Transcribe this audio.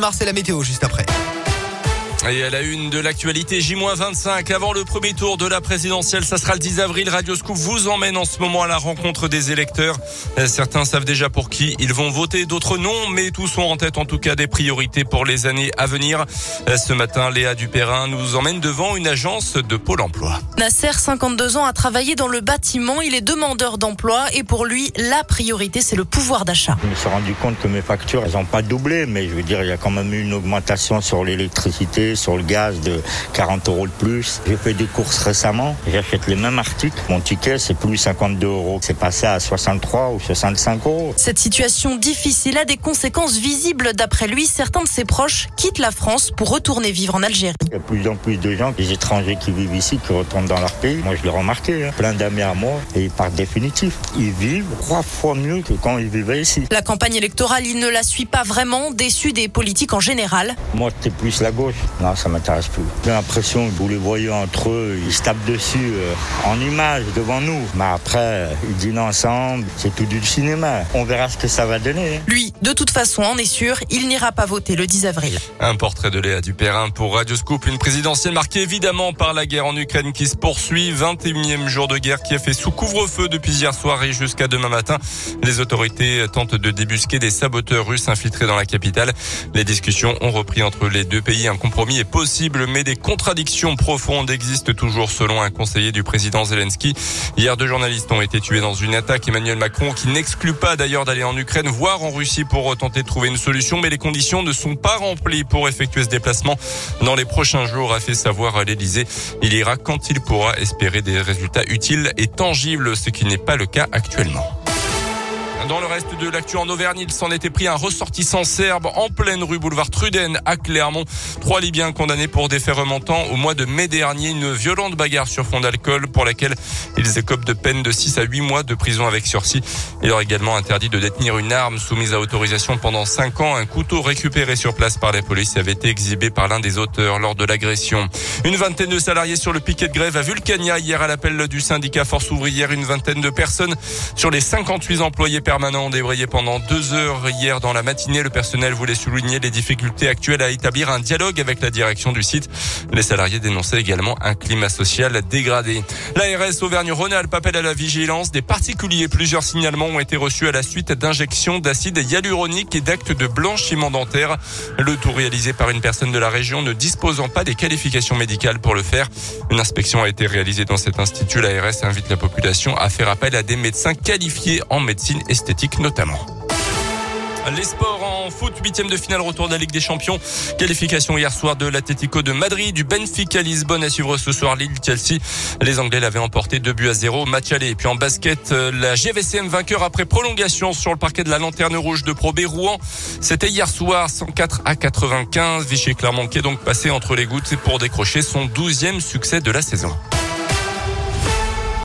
Mars la météo juste après. Et à la une de l'actualité, J-25, avant le premier tour de la présidentielle, ça sera le 10 avril. Radio Scoop vous emmène en ce moment à la rencontre des électeurs. Euh, certains savent déjà pour qui ils vont voter, d'autres non, mais tous ont en tête en tout cas des priorités pour les années à venir. Euh, ce matin, Léa Dupérin nous emmène devant une agence de Pôle emploi. Nasser, 52 ans, a travaillé dans le bâtiment. Il est demandeur d'emploi et pour lui, la priorité, c'est le pouvoir d'achat. Je me suis rendu compte que mes factures, elles n'ont pas doublé, mais je veux dire, il y a quand même eu une augmentation sur l'électricité sur le gaz de 40 euros de plus. J'ai fait des courses récemment. J'achète les mêmes articles. Mon ticket, c'est plus 52 euros. C'est passé à 63 ou 65 euros. Cette situation difficile a des conséquences visibles. D'après lui, certains de ses proches quittent la France pour retourner vivre en Algérie. Il y a de plus en plus de gens, des étrangers qui vivent ici, qui retournent dans leur pays. Moi, je l'ai remarqué. Hein. Plein d'amis à moi et ils partent définitif. Ils vivent trois fois mieux que quand ils vivaient ici. La campagne électorale, il ne la suit pas vraiment, déçu des politiques en général. Moi, c'est plus la gauche. Non, ça m'intéresse plus. J'ai l'impression que vous les voyez entre eux, ils se tapent dessus euh, en image devant nous. Mais après, ils dînent ensemble, c'est tout du cinéma. On verra ce que ça va donner. Hein. Lui, de toute façon, en est sûr, il n'ira pas voter le 10 avril. Un portrait de Léa Dupérin pour Radio Scoop, une présidentielle marquée évidemment par la guerre en Ukraine qui se poursuit. 21e jour de guerre qui a fait sous couvre-feu depuis hier soir et jusqu'à demain matin. Les autorités tentent de débusquer des saboteurs russes infiltrés dans la capitale. Les discussions ont repris entre les deux pays. Un compromis est possible, mais des contradictions profondes existent toujours selon un conseiller du président Zelensky. Hier, deux journalistes ont été tués dans une attaque. Emmanuel Macron, qui n'exclut pas d'ailleurs d'aller en Ukraine, voire en Russie pour tenter de trouver une solution, mais les conditions ne sont pas remplies pour effectuer ce déplacement. Dans les prochains jours, a fait savoir à l'Elysée, il ira quand il pourra espérer des résultats utiles et tangibles, ce qui n'est pas le cas actuellement. Dans le reste de l'actu en Auvergne, il s'en était pris un ressortissant serbe en pleine rue boulevard Truden à Clermont. Trois Libyens condamnés pour des faits remontant au mois de mai dernier. Une violente bagarre sur fond d'alcool pour laquelle ils écopent de peine de 6 à 8 mois de prison avec sursis. Il leur est également interdit de détenir une arme soumise à autorisation pendant 5 ans. Un couteau récupéré sur place par la police avait été exhibé par l'un des auteurs lors de l'agression. Une vingtaine de salariés sur le piquet de grève à Vulcania hier à l'appel du syndicat Force ouvrière. Une vingtaine de personnes sur les 58 employés permanent débrayé pendant deux heures hier dans la matinée. Le personnel voulait souligner les difficultés actuelles à établir un dialogue avec la direction du site. Les salariés dénonçaient également un climat social dégradé. L'ARS Auvergne-Rhône-Alpes appelle à la vigilance des particuliers. Plusieurs signalements ont été reçus à la suite d'injections d'acide hyaluronique et d'actes de blanchiment dentaire. Le tout réalisé par une personne de la région ne disposant pas des qualifications médicales pour le faire. Une inspection a été réalisée dans cet institut. L'ARS invite la population à faire appel à des médecins qualifiés en médecine et notamment. Les sports en foot, huitième de finale, retour de la Ligue des Champions. Qualification hier soir de l'Atlético de Madrid, du Benfica Lisbonne à suivre ce soir Lille Chelsea. Les Anglais l'avaient emporté 2 buts à 0. Match aller. Et puis en basket, euh, la GVCM vainqueur après prolongation sur le parquet de la Lanterne Rouge de Pro B Rouen. C'était hier soir 104 à 95. Vichy Clermont qui est donc passé entre les gouttes pour décrocher son douzième succès de la saison.